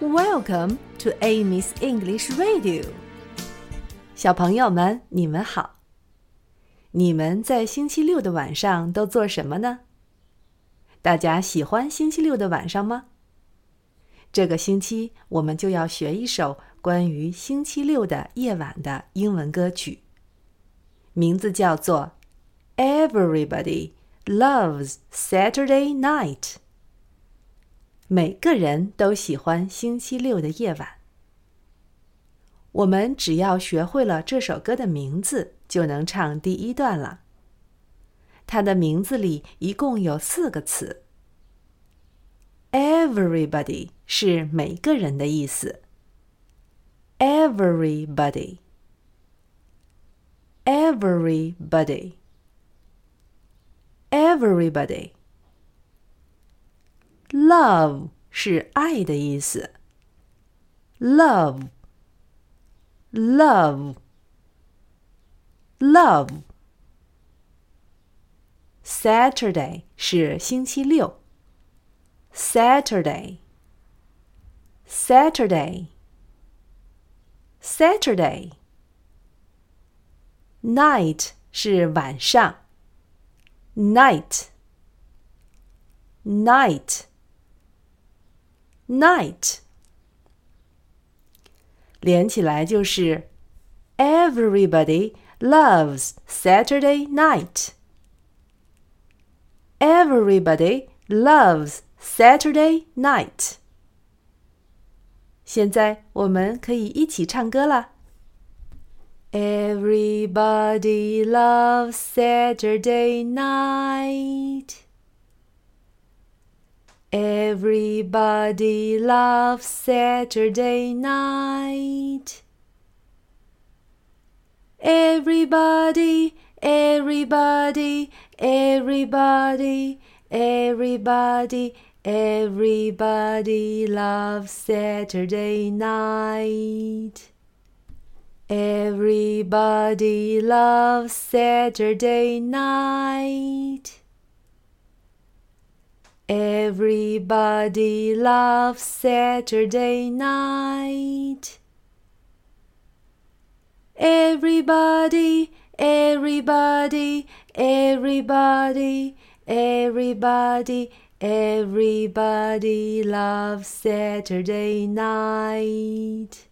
Welcome to Amy's English Radio。小朋友们，你们好。你们在星期六的晚上都做什么呢？大家喜欢星期六的晚上吗？这个星期我们就要学一首关于星期六的夜晚的英文歌曲，名字叫做《Everybody Loves Saturday Night》。每个人都喜欢星期六的夜晚。我们只要学会了这首歌的名字，就能唱第一段了。它的名字里一共有四个词。Everybody 是每个人的意思。Everybody，everybody，everybody。Love 是爱的意思。Love，love，love。Saturday 是星期六。Saturday，Saturday，Saturday。Night 是晚上。Night，night。Night，连起来就是 Everybody loves Saturday night. Everybody loves Saturday night. 现在我们可以一起唱歌了。Everybody loves Saturday night. Everybody loves Saturday night. Everybody, everybody, everybody, everybody, everybody loves Saturday night. Everybody loves Saturday night. Everybody loves Saturday night. Everybody, everybody, everybody, everybody, everybody loves Saturday night.